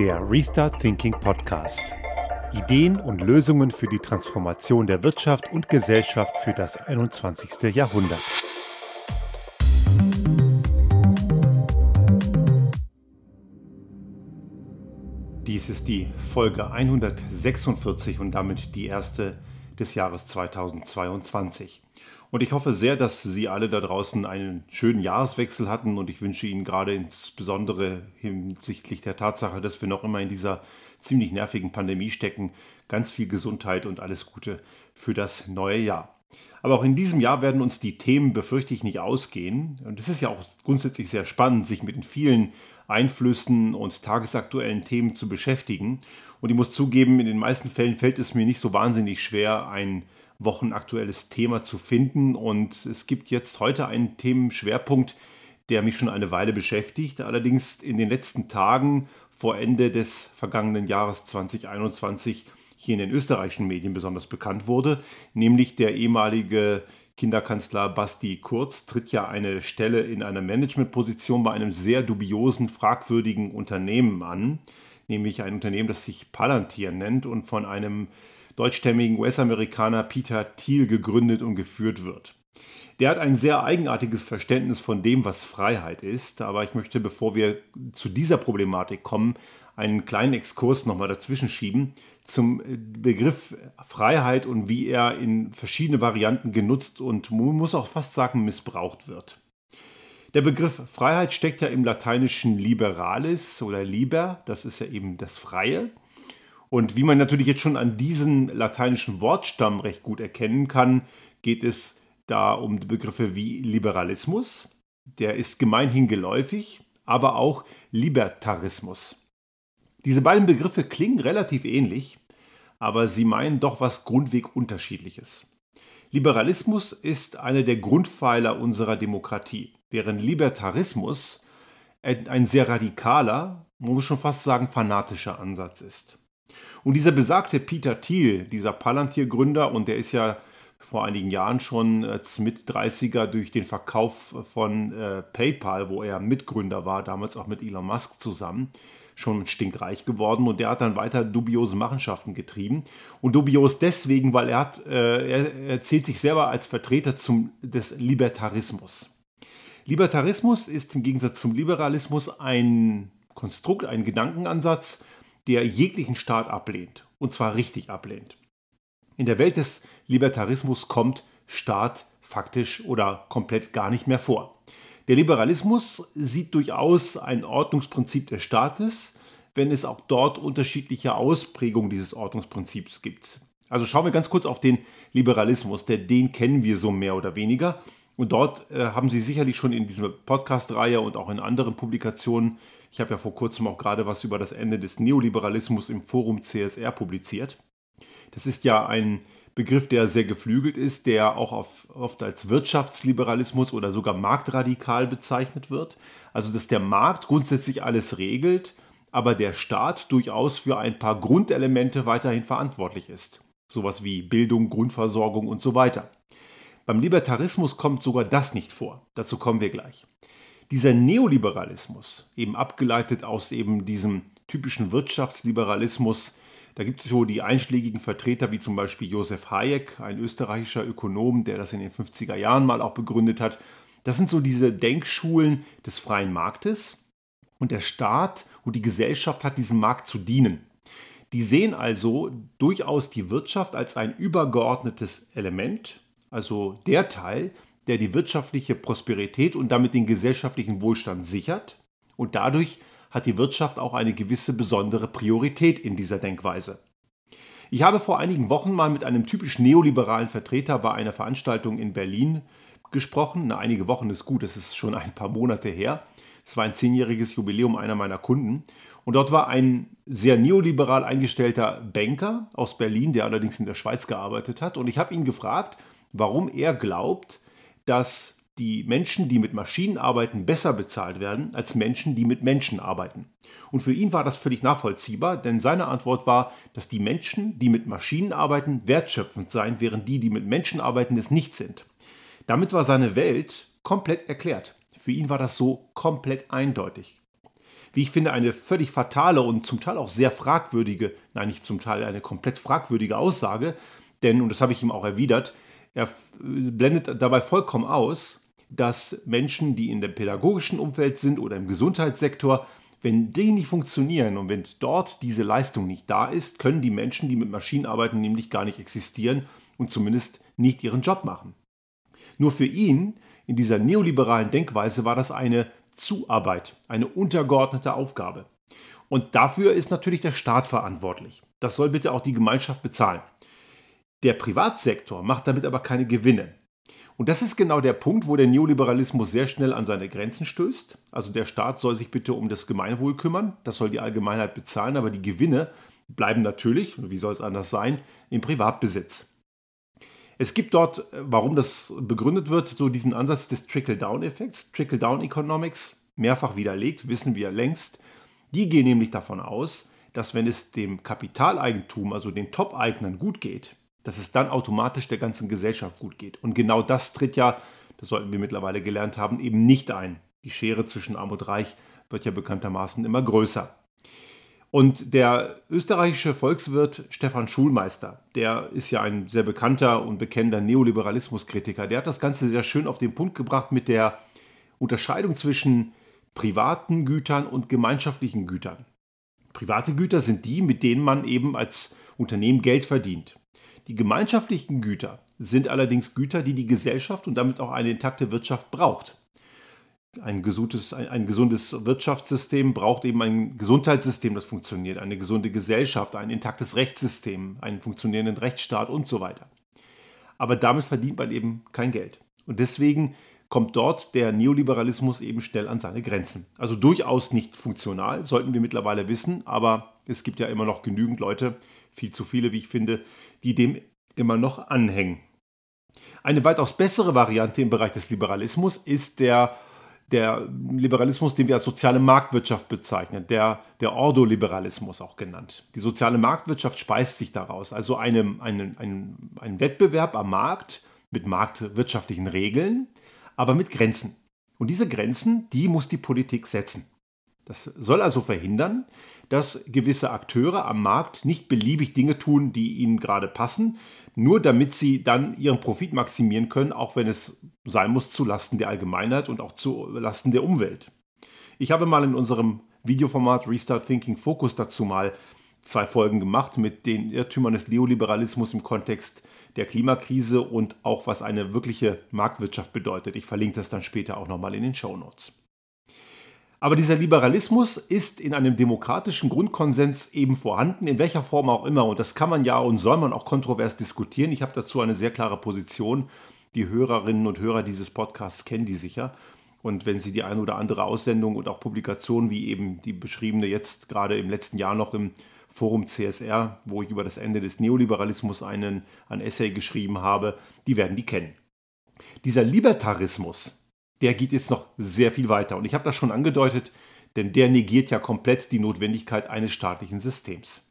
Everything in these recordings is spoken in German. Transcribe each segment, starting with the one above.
Der Restart Thinking Podcast. Ideen und Lösungen für die Transformation der Wirtschaft und Gesellschaft für das 21. Jahrhundert. Dies ist die Folge 146 und damit die erste des Jahres 2022. Und ich hoffe sehr, dass Sie alle da draußen einen schönen Jahreswechsel hatten und ich wünsche Ihnen gerade insbesondere hinsichtlich der Tatsache, dass wir noch immer in dieser ziemlich nervigen Pandemie stecken, ganz viel Gesundheit und alles Gute für das neue Jahr. Aber auch in diesem Jahr werden uns die Themen, befürchte ich, nicht ausgehen. Und es ist ja auch grundsätzlich sehr spannend, sich mit den vielen Einflüssen und tagesaktuellen Themen zu beschäftigen. Und ich muss zugeben, in den meisten Fällen fällt es mir nicht so wahnsinnig schwer, ein wochenaktuelles Thema zu finden. Und es gibt jetzt heute einen Themenschwerpunkt, der mich schon eine Weile beschäftigt. Allerdings in den letzten Tagen vor Ende des vergangenen Jahres 2021 hier in den österreichischen Medien besonders bekannt wurde, nämlich der ehemalige Kinderkanzler Basti Kurz tritt ja eine Stelle in einer Managementposition bei einem sehr dubiosen, fragwürdigen Unternehmen an, nämlich ein Unternehmen, das sich Palantir nennt und von einem deutschstämmigen US-Amerikaner Peter Thiel gegründet und geführt wird. Der hat ein sehr eigenartiges Verständnis von dem, was Freiheit ist, aber ich möchte, bevor wir zu dieser Problematik kommen, einen kleinen Exkurs nochmal dazwischen schieben zum Begriff Freiheit und wie er in verschiedene Varianten genutzt und man muss auch fast sagen missbraucht wird. Der Begriff Freiheit steckt ja im lateinischen liberalis oder liber, das ist ja eben das Freie. Und wie man natürlich jetzt schon an diesem lateinischen Wortstamm recht gut erkennen kann, geht es da um Begriffe wie Liberalismus, der ist gemeinhin geläufig, aber auch Libertarismus. Diese beiden Begriffe klingen relativ ähnlich, aber sie meinen doch was grundweg unterschiedliches. Liberalismus ist einer der Grundpfeiler unserer Demokratie, während Libertarismus ein sehr radikaler, man muss schon fast sagen fanatischer Ansatz ist. Und dieser besagte Peter Thiel, dieser Palantir-Gründer, und der ist ja vor einigen Jahren schon als Mit-30er durch den Verkauf von äh, PayPal, wo er Mitgründer war, damals auch mit Elon Musk zusammen, schon stinkreich geworden und der hat dann weiter dubiose Machenschaften getrieben. Und dubios deswegen, weil er hat, äh, er, er zählt sich selber als Vertreter zum, des Libertarismus. Libertarismus ist im Gegensatz zum Liberalismus ein Konstrukt, ein Gedankenansatz, der jeglichen Staat ablehnt. Und zwar richtig ablehnt. In der Welt des Libertarismus kommt Staat faktisch oder komplett gar nicht mehr vor. Der Liberalismus sieht durchaus ein Ordnungsprinzip des Staates, wenn es auch dort unterschiedliche Ausprägungen dieses Ordnungsprinzips gibt. Also schauen wir ganz kurz auf den Liberalismus, der, den kennen wir so mehr oder weniger. Und dort äh, haben Sie sicherlich schon in dieser Podcast-Reihe und auch in anderen Publikationen ich habe ja vor kurzem auch gerade was über das Ende des Neoliberalismus im Forum CSR publiziert. Das ist ja ein Begriff, der sehr geflügelt ist, der auch oft als Wirtschaftsliberalismus oder sogar marktradikal bezeichnet wird. Also dass der Markt grundsätzlich alles regelt, aber der Staat durchaus für ein paar Grundelemente weiterhin verantwortlich ist. Sowas wie Bildung, Grundversorgung und so weiter. Beim Libertarismus kommt sogar das nicht vor. Dazu kommen wir gleich. Dieser Neoliberalismus, eben abgeleitet aus eben diesem typischen Wirtschaftsliberalismus, da gibt es so die einschlägigen Vertreter wie zum Beispiel Josef Hayek, ein österreichischer Ökonom, der das in den 50er Jahren mal auch begründet hat. Das sind so diese Denkschulen des freien Marktes und der Staat und die Gesellschaft hat diesem Markt zu dienen. Die sehen also durchaus die Wirtschaft als ein übergeordnetes Element, also der Teil, der die wirtschaftliche Prosperität und damit den gesellschaftlichen Wohlstand sichert. Und dadurch hat die Wirtschaft auch eine gewisse besondere Priorität in dieser Denkweise. Ich habe vor einigen Wochen mal mit einem typisch neoliberalen Vertreter bei einer Veranstaltung in Berlin gesprochen. Na, einige Wochen ist gut, es ist schon ein paar Monate her. Es war ein zehnjähriges Jubiläum einer meiner Kunden. Und dort war ein sehr neoliberal eingestellter Banker aus Berlin, der allerdings in der Schweiz gearbeitet hat. Und ich habe ihn gefragt, warum er glaubt, dass die Menschen, die mit Maschinen arbeiten, besser bezahlt werden als Menschen, die mit Menschen arbeiten. Und für ihn war das völlig nachvollziehbar, denn seine Antwort war, dass die Menschen, die mit Maschinen arbeiten, wertschöpfend seien, während die, die mit Menschen arbeiten, es nicht sind. Damit war seine Welt komplett erklärt. Für ihn war das so komplett eindeutig. wie ich finde, eine völlig fatale und zum Teil auch sehr fragwürdige, nein, nicht zum Teil eine komplett fragwürdige Aussage, denn, und das habe ich ihm auch erwidert, er blendet dabei vollkommen aus, dass Menschen, die in dem pädagogischen Umfeld sind oder im Gesundheitssektor, wenn die nicht funktionieren und wenn dort diese Leistung nicht da ist, können die Menschen, die mit Maschinen arbeiten, nämlich gar nicht existieren und zumindest nicht ihren Job machen. Nur für ihn in dieser neoliberalen Denkweise war das eine Zuarbeit, eine untergeordnete Aufgabe. Und dafür ist natürlich der Staat verantwortlich. Das soll bitte auch die Gemeinschaft bezahlen. Der Privatsektor macht damit aber keine Gewinne. Und das ist genau der Punkt, wo der Neoliberalismus sehr schnell an seine Grenzen stößt. Also der Staat soll sich bitte um das Gemeinwohl kümmern, das soll die Allgemeinheit bezahlen, aber die Gewinne bleiben natürlich, wie soll es anders sein, im Privatbesitz. Es gibt dort, warum das begründet wird, so diesen Ansatz des Trickle-Down-Effekts, Trickle-Down-Economics, mehrfach widerlegt, wissen wir längst. Die gehen nämlich davon aus, dass wenn es dem Kapitaleigentum, also den Top-Eignern gut geht, dass es dann automatisch der ganzen Gesellschaft gut geht. Und genau das tritt ja, das sollten wir mittlerweile gelernt haben, eben nicht ein. Die Schere zwischen Arm und Reich wird ja bekanntermaßen immer größer. Und der österreichische Volkswirt Stefan Schulmeister, der ist ja ein sehr bekannter und bekennender Neoliberalismuskritiker, der hat das Ganze sehr schön auf den Punkt gebracht mit der Unterscheidung zwischen privaten Gütern und gemeinschaftlichen Gütern. Private Güter sind die, mit denen man eben als Unternehmen Geld verdient. Die gemeinschaftlichen Güter sind allerdings Güter, die die Gesellschaft und damit auch eine intakte Wirtschaft braucht. Ein gesundes, ein, ein gesundes Wirtschaftssystem braucht eben ein Gesundheitssystem, das funktioniert, eine gesunde Gesellschaft, ein intaktes Rechtssystem, einen funktionierenden Rechtsstaat und so weiter. Aber damit verdient man eben kein Geld. Und deswegen kommt dort der Neoliberalismus eben schnell an seine Grenzen. Also durchaus nicht funktional, sollten wir mittlerweile wissen, aber es gibt ja immer noch genügend Leute, viel zu viele, wie ich finde, die dem immer noch anhängen. Eine weitaus bessere Variante im Bereich des Liberalismus ist der, der Liberalismus, den wir als soziale Marktwirtschaft bezeichnen, der, der Ordoliberalismus auch genannt. Die soziale Marktwirtschaft speist sich daraus, also eine, eine, ein, ein Wettbewerb am Markt mit marktwirtschaftlichen Regeln, aber mit Grenzen. Und diese Grenzen, die muss die Politik setzen. Das soll also verhindern, dass gewisse Akteure am Markt nicht beliebig Dinge tun, die ihnen gerade passen, nur damit sie dann ihren Profit maximieren können, auch wenn es sein muss zu Lasten der Allgemeinheit und auch zu Lasten der Umwelt. Ich habe mal in unserem Videoformat Restart Thinking Focus dazu mal zwei Folgen gemacht mit den Irrtümern des Neoliberalismus im Kontext der Klimakrise und auch was eine wirkliche Marktwirtschaft bedeutet. Ich verlinke das dann später auch nochmal in den Show Notes. Aber dieser Liberalismus ist in einem demokratischen Grundkonsens eben vorhanden, in welcher Form auch immer. Und das kann man ja und soll man auch kontrovers diskutieren. Ich habe dazu eine sehr klare Position. Die Hörerinnen und Hörer dieses Podcasts kennen die sicher. Und wenn Sie die eine oder andere Aussendung und auch Publikation, wie eben die beschriebene jetzt gerade im letzten Jahr noch im Forum CSR, wo ich über das Ende des Neoliberalismus einen, ein Essay geschrieben habe, die werden die kennen. Dieser Libertarismus, der geht jetzt noch sehr viel weiter. Und ich habe das schon angedeutet, denn der negiert ja komplett die Notwendigkeit eines staatlichen Systems.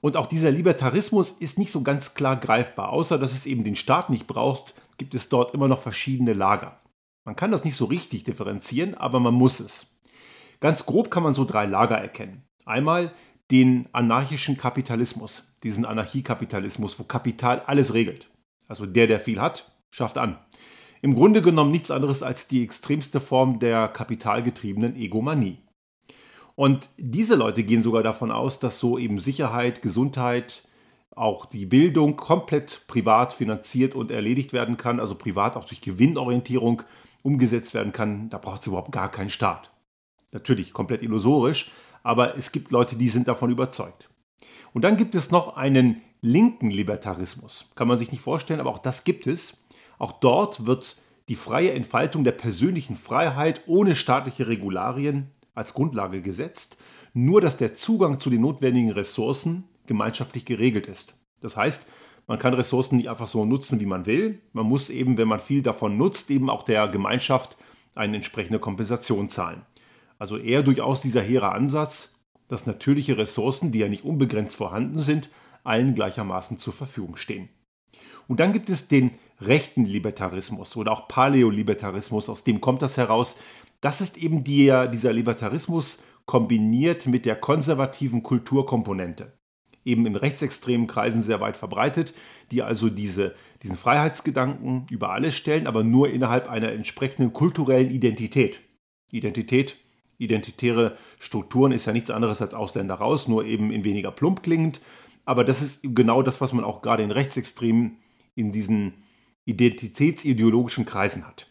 Und auch dieser Libertarismus ist nicht so ganz klar greifbar. Außer dass es eben den Staat nicht braucht, gibt es dort immer noch verschiedene Lager. Man kann das nicht so richtig differenzieren, aber man muss es. Ganz grob kann man so drei Lager erkennen. Einmal den anarchischen Kapitalismus, diesen Anarchiekapitalismus, wo Kapital alles regelt. Also der, der viel hat, schafft an im Grunde genommen nichts anderes als die extremste Form der kapitalgetriebenen Egomanie. Und diese Leute gehen sogar davon aus, dass so eben Sicherheit, Gesundheit, auch die Bildung komplett privat finanziert und erledigt werden kann, also privat auch durch Gewinnorientierung umgesetzt werden kann. Da braucht es überhaupt gar keinen Staat. Natürlich komplett illusorisch, aber es gibt Leute, die sind davon überzeugt. Und dann gibt es noch einen linken Libertarismus. Kann man sich nicht vorstellen, aber auch das gibt es. Auch dort wird die freie Entfaltung der persönlichen Freiheit ohne staatliche Regularien als Grundlage gesetzt, nur dass der Zugang zu den notwendigen Ressourcen gemeinschaftlich geregelt ist. Das heißt, man kann Ressourcen nicht einfach so nutzen, wie man will. Man muss eben, wenn man viel davon nutzt, eben auch der Gemeinschaft eine entsprechende Kompensation zahlen. Also eher durchaus dieser hehre Ansatz, dass natürliche Ressourcen, die ja nicht unbegrenzt vorhanden sind, allen gleichermaßen zur Verfügung stehen. Und dann gibt es den rechten Libertarismus oder auch Paläolibertarismus, aus dem kommt das heraus. Das ist eben die, dieser Libertarismus kombiniert mit der konservativen Kulturkomponente. Eben in rechtsextremen Kreisen sehr weit verbreitet, die also diese, diesen Freiheitsgedanken über alles stellen, aber nur innerhalb einer entsprechenden kulturellen Identität. Identität, identitäre Strukturen ist ja nichts anderes als Ausländer raus, nur eben in weniger plump klingend. Aber das ist genau das, was man auch gerade in Rechtsextremen in diesen identitätsideologischen Kreisen hat.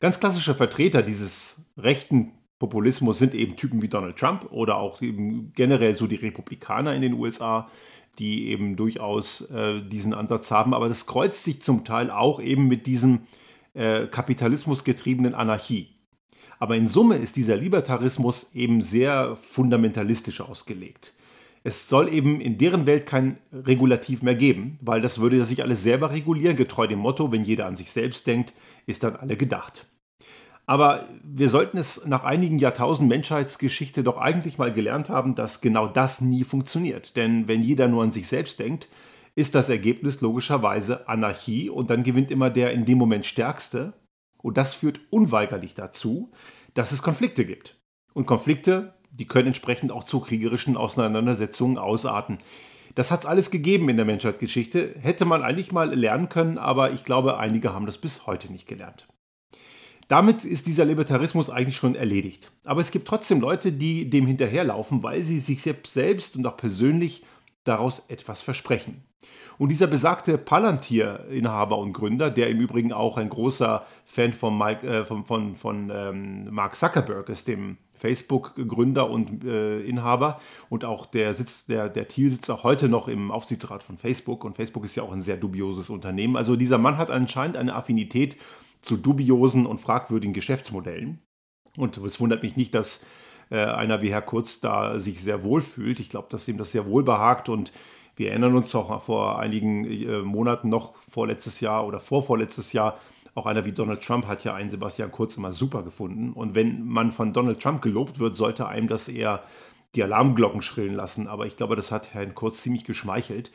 Ganz klassische Vertreter dieses rechten Populismus sind eben Typen wie Donald Trump oder auch eben generell so die Republikaner in den USA, die eben durchaus äh, diesen Ansatz haben. Aber das kreuzt sich zum Teil auch eben mit diesem äh, kapitalismusgetriebenen Anarchie. Aber in Summe ist dieser Libertarismus eben sehr fundamentalistisch ausgelegt. Es soll eben in deren Welt kein Regulativ mehr geben, weil das würde sich alles selber regulieren, getreu dem Motto, wenn jeder an sich selbst denkt, ist dann alle gedacht. Aber wir sollten es nach einigen Jahrtausend Menschheitsgeschichte doch eigentlich mal gelernt haben, dass genau das nie funktioniert. Denn wenn jeder nur an sich selbst denkt, ist das Ergebnis logischerweise Anarchie und dann gewinnt immer der in dem Moment Stärkste. Und das führt unweigerlich dazu, dass es Konflikte gibt. Und Konflikte, die können entsprechend auch zu kriegerischen Auseinandersetzungen ausarten. Das hat es alles gegeben in der Menschheitsgeschichte. Hätte man eigentlich mal lernen können, aber ich glaube, einige haben das bis heute nicht gelernt. Damit ist dieser Libertarismus eigentlich schon erledigt. Aber es gibt trotzdem Leute, die dem hinterherlaufen, weil sie sich selbst und auch persönlich daraus etwas versprechen. Und dieser besagte Palantir-Inhaber und Gründer, der im Übrigen auch ein großer Fan von, Mike, äh, von, von, von ähm, Mark Zuckerberg ist, dem Facebook-Gründer und äh, Inhaber und auch der sitzt, der, der Thiel sitzt auch heute noch im Aufsichtsrat von Facebook und Facebook ist ja auch ein sehr dubioses Unternehmen. Also dieser Mann hat anscheinend eine Affinität zu dubiosen und fragwürdigen Geschäftsmodellen. Und es wundert mich nicht, dass äh, einer wie Herr Kurz da sich sehr wohl fühlt. Ich glaube, dass ihm das sehr wohl behagt und wir erinnern uns auch vor einigen äh, Monaten noch, vorletztes Jahr oder vorvorletztes Jahr, auch einer wie Donald Trump hat ja einen Sebastian Kurz immer super gefunden. Und wenn man von Donald Trump gelobt wird, sollte einem das eher die Alarmglocken schrillen lassen. Aber ich glaube, das hat Herrn Kurz ziemlich geschmeichelt.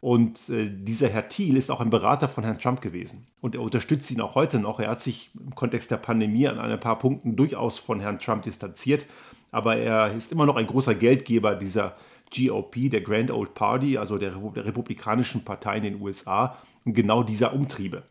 Und äh, dieser Herr Thiel ist auch ein Berater von Herrn Trump gewesen. Und er unterstützt ihn auch heute noch. Er hat sich im Kontext der Pandemie an ein paar Punkten durchaus von Herrn Trump distanziert. Aber er ist immer noch ein großer Geldgeber dieser GOP, der Grand Old Party, also der, der Republikanischen Partei in den USA. Und genau dieser Umtriebe.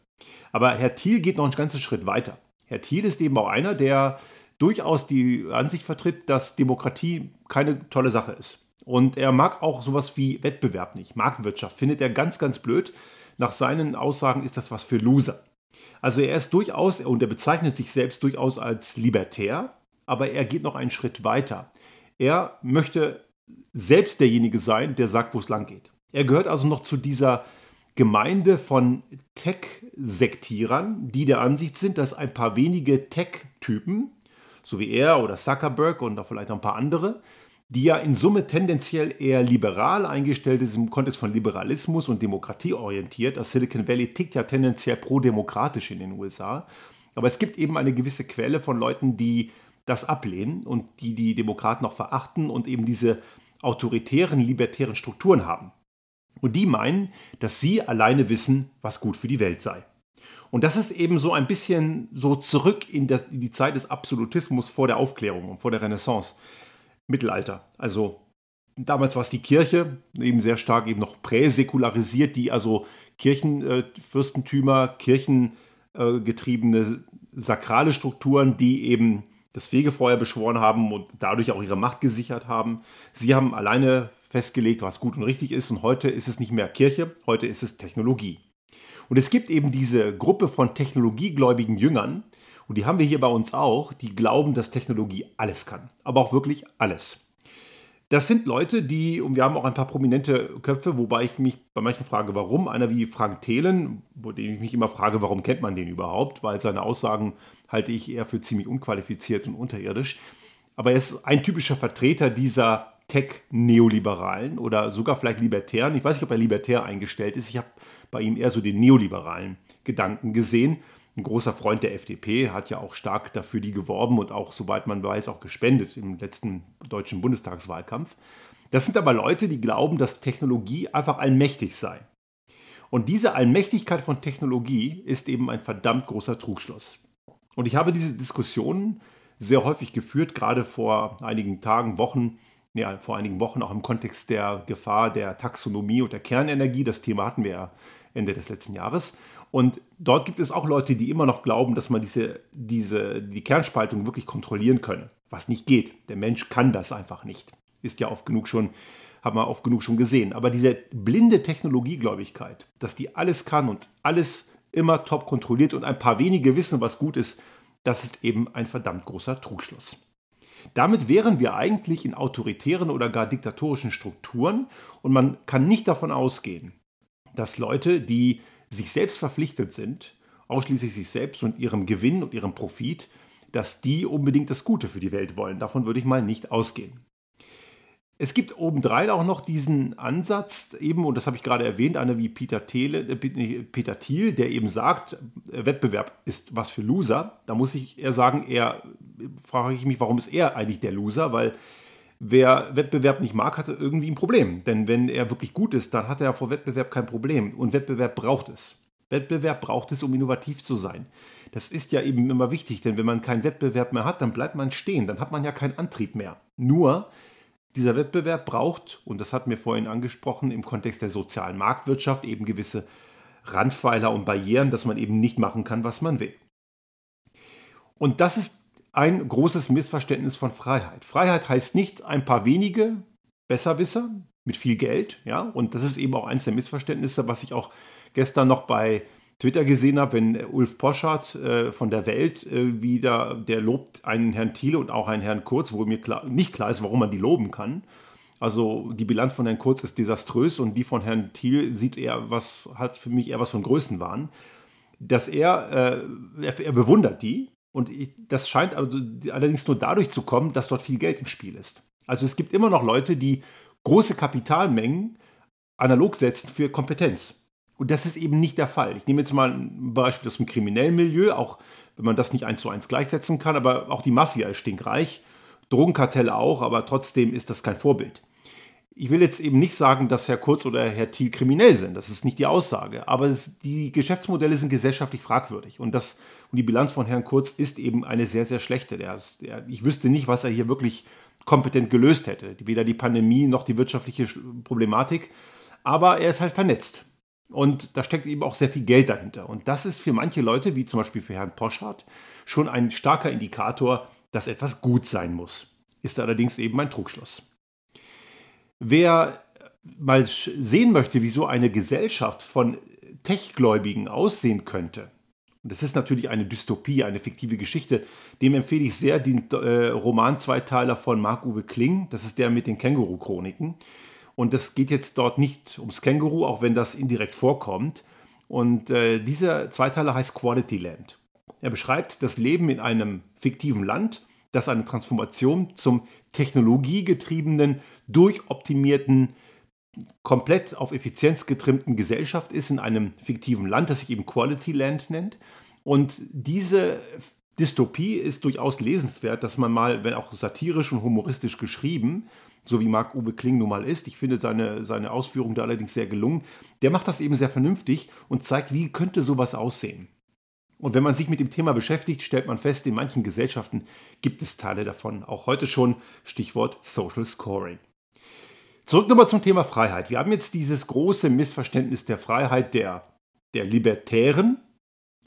Aber Herr Thiel geht noch einen ganzen Schritt weiter. Herr Thiel ist eben auch einer, der durchaus die Ansicht vertritt, dass Demokratie keine tolle Sache ist. Und er mag auch sowas wie Wettbewerb nicht. Marktwirtschaft findet er ganz, ganz blöd. Nach seinen Aussagen ist das was für Loser. Also er ist durchaus, und er bezeichnet sich selbst durchaus als libertär, aber er geht noch einen Schritt weiter. Er möchte selbst derjenige sein, der sagt, wo es lang geht. Er gehört also noch zu dieser Gemeinde von Tech-Sektierern, die der Ansicht sind, dass ein paar wenige Tech-Typen, so wie er oder Zuckerberg und auch vielleicht ein paar andere, die ja in Summe tendenziell eher liberal eingestellt ist im Kontext von Liberalismus und Demokratie orientiert. Das Silicon Valley tickt ja tendenziell pro-demokratisch in den USA. Aber es gibt eben eine gewisse Quelle von Leuten, die das ablehnen und die die Demokraten noch verachten und eben diese autoritären, libertären Strukturen haben. Und die meinen, dass sie alleine wissen, was gut für die Welt sei. Und das ist eben so ein bisschen so zurück in, die Zeit des Absolutismus vor der Aufklärung und vor der Renaissance. Mittelalter. Also damals war es die Kirche, eben sehr stark eben noch präsäkularisiert, die also Kirchenfürstentümer, äh, kirchengetriebene äh, sakrale Strukturen, die eben das Fegefeuer beschworen haben und dadurch auch ihre Macht gesichert haben. Sie haben alleine festgelegt, was gut und richtig ist und heute ist es nicht mehr Kirche, heute ist es Technologie. Und es gibt eben diese Gruppe von technologiegläubigen Jüngern, und die haben wir hier bei uns auch, die glauben, dass Technologie alles kann. Aber auch wirklich alles. Das sind Leute, die, und wir haben auch ein paar prominente Köpfe, wobei ich mich bei manchen frage, warum. Einer wie Frank Thelen, wo ich mich immer frage, warum kennt man den überhaupt? Weil seine Aussagen halte ich eher für ziemlich unqualifiziert und unterirdisch. Aber er ist ein typischer Vertreter dieser Tech-Neoliberalen oder sogar vielleicht Libertären. Ich weiß nicht, ob er libertär eingestellt ist. Ich habe bei ihm eher so den neoliberalen Gedanken gesehen ein großer Freund der FDP, hat ja auch stark dafür die geworben und auch, soweit man weiß, auch gespendet im letzten deutschen Bundestagswahlkampf. Das sind aber Leute, die glauben, dass Technologie einfach allmächtig sei. Und diese Allmächtigkeit von Technologie ist eben ein verdammt großer Trugschluss. Und ich habe diese Diskussionen sehr häufig geführt, gerade vor einigen Tagen, Wochen, ja, vor einigen Wochen auch im Kontext der Gefahr der Taxonomie und der Kernenergie. Das Thema hatten wir ja Ende des letzten Jahres. Und dort gibt es auch Leute, die immer noch glauben, dass man diese, diese, die Kernspaltung wirklich kontrollieren könne, was nicht geht. Der Mensch kann das einfach nicht. Ist ja oft genug schon, haben wir oft genug schon gesehen. Aber diese blinde Technologiegläubigkeit, dass die alles kann und alles immer top kontrolliert und ein paar wenige wissen, was gut ist, das ist eben ein verdammt großer Trugschluss. Damit wären wir eigentlich in autoritären oder gar diktatorischen Strukturen und man kann nicht davon ausgehen, dass Leute, die sich selbst verpflichtet sind, ausschließlich sich selbst und ihrem Gewinn und ihrem Profit, dass die unbedingt das Gute für die Welt wollen. Davon würde ich mal nicht ausgehen. Es gibt obendrein auch noch diesen Ansatz, eben, und das habe ich gerade erwähnt, einer wie Peter, Thiele, äh, Peter Thiel, der eben sagt, äh, Wettbewerb ist was für Loser. Da muss ich eher sagen, eher frage ich mich, warum ist er eigentlich der Loser? Weil wer Wettbewerb nicht mag, hat irgendwie ein Problem. Denn wenn er wirklich gut ist, dann hat er vor Wettbewerb kein Problem. Und Wettbewerb braucht es. Wettbewerb braucht es, um innovativ zu sein. Das ist ja eben immer wichtig, denn wenn man keinen Wettbewerb mehr hat, dann bleibt man stehen, dann hat man ja keinen Antrieb mehr. Nur, dieser Wettbewerb braucht, und das hatten wir vorhin angesprochen, im Kontext der sozialen Marktwirtschaft eben gewisse Randpfeiler und Barrieren, dass man eben nicht machen kann, was man will. Und das ist ein großes Missverständnis von Freiheit. Freiheit heißt nicht ein paar wenige Besserwisser mit viel Geld, ja, und das ist eben auch eines der Missverständnisse, was ich auch gestern noch bei Twitter gesehen habe, wenn Ulf Poschardt äh, von der Welt äh, wieder, der lobt einen Herrn Thiele und auch einen Herrn Kurz, wo mir klar, nicht klar ist, warum man die loben kann. Also die Bilanz von Herrn Kurz ist desaströs und die von Herrn Thiel sieht eher was, hat für mich eher was von Größenwahn. Dass er, äh, er, er, bewundert die und das scheint also allerdings nur dadurch zu kommen, dass dort viel Geld im Spiel ist. Also es gibt immer noch Leute, die große Kapitalmengen analog setzen für Kompetenz. Und das ist eben nicht der Fall. Ich nehme jetzt mal ein Beispiel aus dem kriminellen Milieu, auch wenn man das nicht eins zu eins gleichsetzen kann, aber auch die Mafia ist stinkreich, Drogenkartelle auch, aber trotzdem ist das kein Vorbild. Ich will jetzt eben nicht sagen, dass Herr Kurz oder Herr Thiel kriminell sind. Das ist nicht die Aussage. Aber es, die Geschäftsmodelle sind gesellschaftlich fragwürdig. Und, das, und die Bilanz von Herrn Kurz ist eben eine sehr, sehr schlechte. Der, der, ich wüsste nicht, was er hier wirklich kompetent gelöst hätte. Weder die Pandemie noch die wirtschaftliche Problematik. Aber er ist halt vernetzt. Und da steckt eben auch sehr viel Geld dahinter. Und das ist für manche Leute, wie zum Beispiel für Herrn Poschardt, schon ein starker Indikator, dass etwas gut sein muss. Ist allerdings eben ein Trugschluss. Wer mal sehen möchte, wie so eine Gesellschaft von Techgläubigen aussehen könnte, und das ist natürlich eine Dystopie, eine fiktive Geschichte, dem empfehle ich sehr den äh, Roman-Zweiteiler von Marc-Uwe Kling, das ist der mit den Känguru-Chroniken. Und das geht jetzt dort nicht ums Känguru, auch wenn das indirekt vorkommt. Und äh, dieser Zweiteiler heißt Quality Land. Er beschreibt das Leben in einem fiktiven Land, das eine Transformation zum technologiegetriebenen, durchoptimierten, komplett auf Effizienz getrimmten Gesellschaft ist in einem fiktiven Land, das sich eben Quality Land nennt. Und diese Dystopie ist durchaus lesenswert, dass man mal, wenn auch satirisch und humoristisch geschrieben, so wie Marc-Uwe Kling nun mal ist. Ich finde seine, seine Ausführung da allerdings sehr gelungen. Der macht das eben sehr vernünftig und zeigt, wie könnte sowas aussehen. Und wenn man sich mit dem Thema beschäftigt, stellt man fest, in manchen Gesellschaften gibt es Teile davon. Auch heute schon Stichwort Social Scoring. Zurück nochmal zum Thema Freiheit. Wir haben jetzt dieses große Missverständnis der Freiheit der, der Libertären,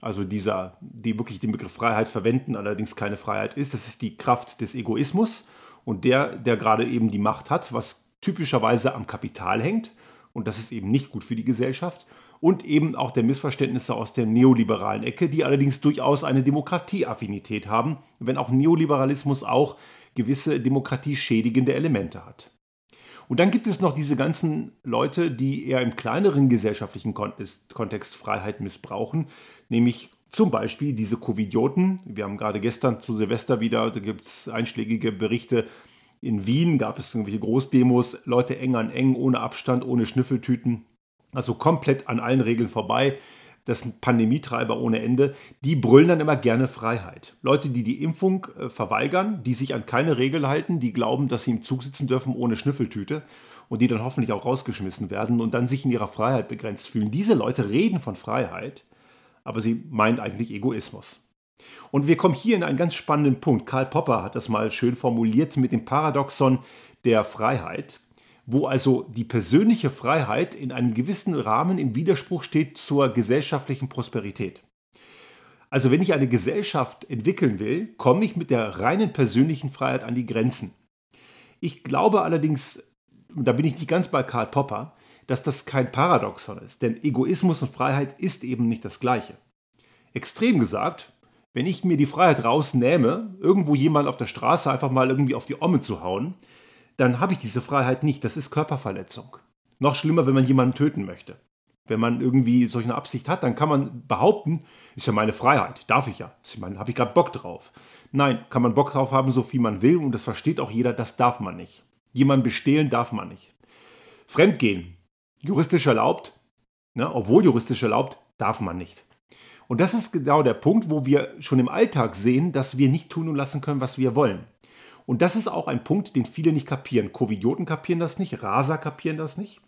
also dieser, die wirklich den Begriff Freiheit verwenden, allerdings keine Freiheit ist. Das ist die Kraft des Egoismus. Und der, der gerade eben die Macht hat, was typischerweise am Kapital hängt, und das ist eben nicht gut für die Gesellschaft, und eben auch der Missverständnisse aus der neoliberalen Ecke, die allerdings durchaus eine Demokratieaffinität haben, wenn auch Neoliberalismus auch gewisse demokratieschädigende Elemente hat. Und dann gibt es noch diese ganzen Leute, die eher im kleineren gesellschaftlichen Kontext Freiheit missbrauchen, nämlich zum Beispiel diese Covidioten. Wir haben gerade gestern zu Silvester wieder, da gibt es einschlägige Berichte. In Wien gab es irgendwelche Großdemos, Leute eng an eng, ohne Abstand, ohne Schnüffeltüten. Also komplett an allen Regeln vorbei. Das sind Pandemietreiber ohne Ende. Die brüllen dann immer gerne Freiheit. Leute, die die Impfung äh, verweigern, die sich an keine Regel halten, die glauben, dass sie im Zug sitzen dürfen ohne Schnüffeltüte und die dann hoffentlich auch rausgeschmissen werden und dann sich in ihrer Freiheit begrenzt fühlen. Diese Leute reden von Freiheit aber sie meint eigentlich Egoismus. Und wir kommen hier in einen ganz spannenden Punkt. Karl Popper hat das mal schön formuliert mit dem Paradoxon der Freiheit, wo also die persönliche Freiheit in einem gewissen Rahmen im Widerspruch steht zur gesellschaftlichen Prosperität. Also wenn ich eine Gesellschaft entwickeln will, komme ich mit der reinen persönlichen Freiheit an die Grenzen. Ich glaube allerdings, und da bin ich nicht ganz bei Karl Popper, dass das kein Paradoxon ist, denn Egoismus und Freiheit ist eben nicht das gleiche. Extrem gesagt, wenn ich mir die Freiheit rausnehme, irgendwo jemand auf der Straße einfach mal irgendwie auf die Omme zu hauen, dann habe ich diese Freiheit nicht. Das ist Körperverletzung. Noch schlimmer, wenn man jemanden töten möchte. Wenn man irgendwie solch eine Absicht hat, dann kann man behaupten, ist ja meine Freiheit, darf ich ja. Ich meine, habe ich gerade Bock drauf. Nein, kann man Bock drauf haben, so viel man will und das versteht auch jeder, das darf man nicht. Jemanden bestehlen darf man nicht. Fremdgehen, juristisch erlaubt, ne, obwohl juristisch erlaubt, darf man nicht. Und das ist genau der Punkt, wo wir schon im Alltag sehen, dass wir nicht tun und lassen können, was wir wollen. Und das ist auch ein Punkt, den viele nicht kapieren. Covidioten kapieren das nicht, Raser kapieren das nicht.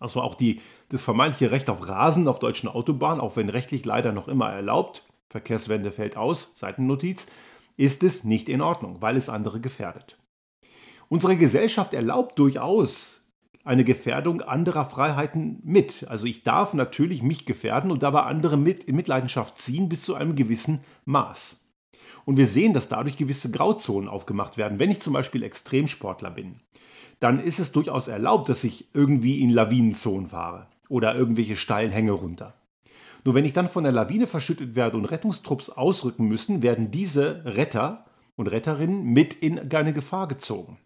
Also auch die, das vermeintliche Recht auf Rasen auf deutschen Autobahnen, auch wenn rechtlich leider noch immer erlaubt, Verkehrswende fällt aus, Seitennotiz, ist es nicht in Ordnung, weil es andere gefährdet. Unsere Gesellschaft erlaubt durchaus eine Gefährdung anderer Freiheiten mit. Also ich darf natürlich mich gefährden und dabei andere mit in Mitleidenschaft ziehen bis zu einem gewissen Maß. Und wir sehen, dass dadurch gewisse Grauzonen aufgemacht werden. Wenn ich zum Beispiel Extremsportler bin, dann ist es durchaus erlaubt, dass ich irgendwie in Lawinenzonen fahre oder irgendwelche steilen Hänge runter. Nur wenn ich dann von der Lawine verschüttet werde und Rettungstrupps ausrücken müssen, werden diese Retter und Retterinnen mit in eine Gefahr gezogen.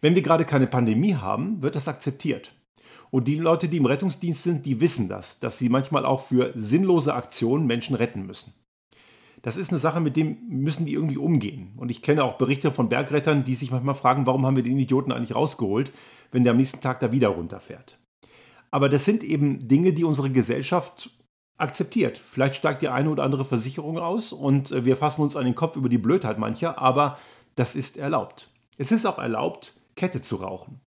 Wenn wir gerade keine Pandemie haben, wird das akzeptiert. Und die Leute, die im Rettungsdienst sind, die wissen das, dass sie manchmal auch für sinnlose Aktionen Menschen retten müssen. Das ist eine Sache, mit dem müssen die irgendwie umgehen. Und ich kenne auch Berichte von Bergrettern, die sich manchmal fragen, warum haben wir den Idioten eigentlich rausgeholt, wenn der am nächsten Tag da wieder runterfährt. Aber das sind eben Dinge, die unsere Gesellschaft akzeptiert. Vielleicht steigt die eine oder andere Versicherung aus und äh, wir fassen uns an den Kopf über die Blödheit mancher, aber das ist erlaubt. Es ist auch erlaubt, Kette zu rauchen.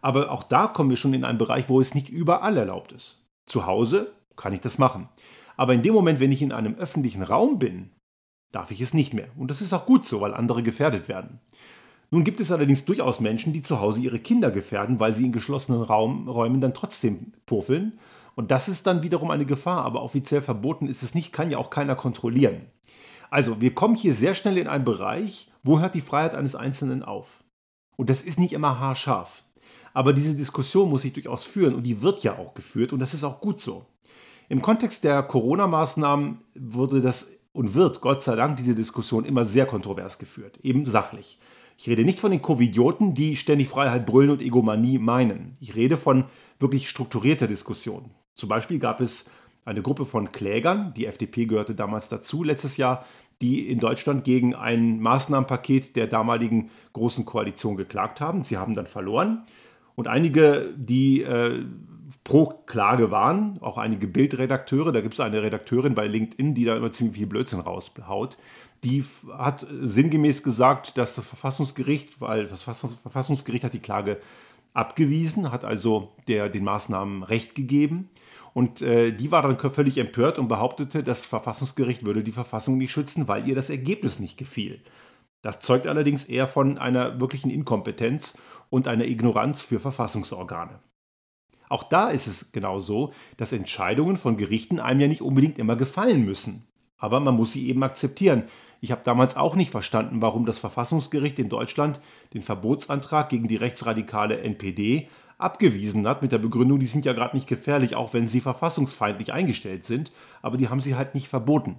Aber auch da kommen wir schon in einen Bereich, wo es nicht überall erlaubt ist. Zu Hause kann ich das machen. Aber in dem Moment, wenn ich in einem öffentlichen Raum bin, darf ich es nicht mehr. Und das ist auch gut so, weil andere gefährdet werden. Nun gibt es allerdings durchaus Menschen, die zu Hause ihre Kinder gefährden, weil sie in geschlossenen Raum, Räumen dann trotzdem purfeln. Und das ist dann wiederum eine Gefahr, aber offiziell verboten ist es nicht, kann ja auch keiner kontrollieren. Also, wir kommen hier sehr schnell in einen Bereich, wo hört die Freiheit eines Einzelnen auf? Und das ist nicht immer haarscharf. Aber diese Diskussion muss sich durchaus führen und die wird ja auch geführt und das ist auch gut so. Im Kontext der Corona-Maßnahmen wurde das und wird Gott sei Dank diese Diskussion immer sehr kontrovers geführt, eben sachlich. Ich rede nicht von den Covidioten, die ständig Freiheit brüllen und Egomanie meinen. Ich rede von wirklich strukturierter Diskussion. Zum Beispiel gab es eine Gruppe von Klägern, die FDP gehörte damals dazu letztes Jahr, die in Deutschland gegen ein Maßnahmenpaket der damaligen Großen Koalition geklagt haben. Sie haben dann verloren. Und einige, die äh, pro Klage waren, auch einige Bildredakteure, da gibt es eine Redakteurin bei LinkedIn, die da immer ziemlich viel Blödsinn raushaut, die hat sinngemäß gesagt, dass das Verfassungsgericht, weil das Verfassungsgericht hat die Klage abgewiesen, hat also der, den Maßnahmen Recht gegeben. Und äh, die war dann völlig empört und behauptete, das Verfassungsgericht würde die Verfassung nicht schützen, weil ihr das Ergebnis nicht gefiel. Das zeugt allerdings eher von einer wirklichen Inkompetenz und einer Ignoranz für Verfassungsorgane. Auch da ist es genau so, dass Entscheidungen von Gerichten einem ja nicht unbedingt immer gefallen müssen. Aber man muss sie eben akzeptieren. Ich habe damals auch nicht verstanden, warum das Verfassungsgericht in Deutschland den Verbotsantrag gegen die rechtsradikale NPD abgewiesen hat mit der Begründung, die sind ja gerade nicht gefährlich, auch wenn sie verfassungsfeindlich eingestellt sind, aber die haben sie halt nicht verboten.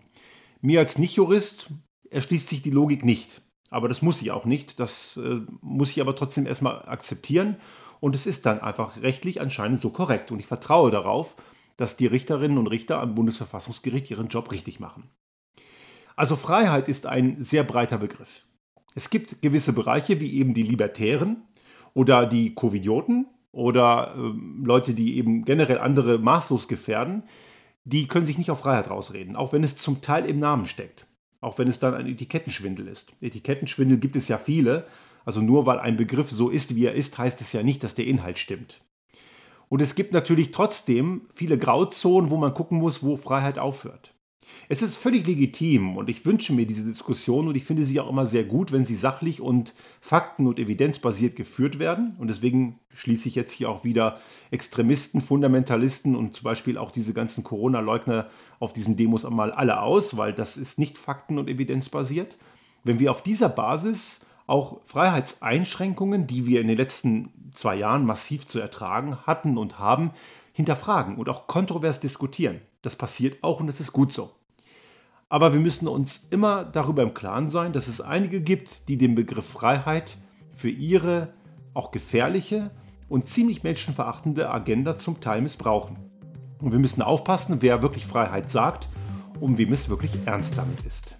Mir als Nichtjurist erschließt sich die Logik nicht. Aber das muss ich auch nicht. Das äh, muss ich aber trotzdem erstmal akzeptieren. Und es ist dann einfach rechtlich anscheinend so korrekt. Und ich vertraue darauf, dass die Richterinnen und Richter am Bundesverfassungsgericht ihren Job richtig machen. Also Freiheit ist ein sehr breiter Begriff. Es gibt gewisse Bereiche wie eben die Libertären oder die Covidioten, oder äh, Leute, die eben generell andere maßlos gefährden, die können sich nicht auf Freiheit rausreden, auch wenn es zum Teil im Namen steckt. Auch wenn es dann ein Etikettenschwindel ist. Etikettenschwindel gibt es ja viele. Also nur weil ein Begriff so ist, wie er ist, heißt es ja nicht, dass der Inhalt stimmt. Und es gibt natürlich trotzdem viele Grauzonen, wo man gucken muss, wo Freiheit aufhört. Es ist völlig legitim und ich wünsche mir diese Diskussion und ich finde sie auch immer sehr gut, wenn sie sachlich und fakten- und evidenzbasiert geführt werden. Und deswegen schließe ich jetzt hier auch wieder Extremisten, Fundamentalisten und zum Beispiel auch diese ganzen Corona-Leugner auf diesen Demos einmal alle aus, weil das ist nicht fakten- und evidenzbasiert. Wenn wir auf dieser Basis auch Freiheitseinschränkungen, die wir in den letzten zwei Jahren massiv zu ertragen hatten und haben, hinterfragen und auch kontrovers diskutieren. Das passiert auch und das ist gut so. Aber wir müssen uns immer darüber im Klaren sein, dass es einige gibt, die den Begriff Freiheit für ihre auch gefährliche und ziemlich menschenverachtende Agenda zum Teil missbrauchen. Und wir müssen aufpassen, wer wirklich Freiheit sagt und wem es wirklich ernst damit ist.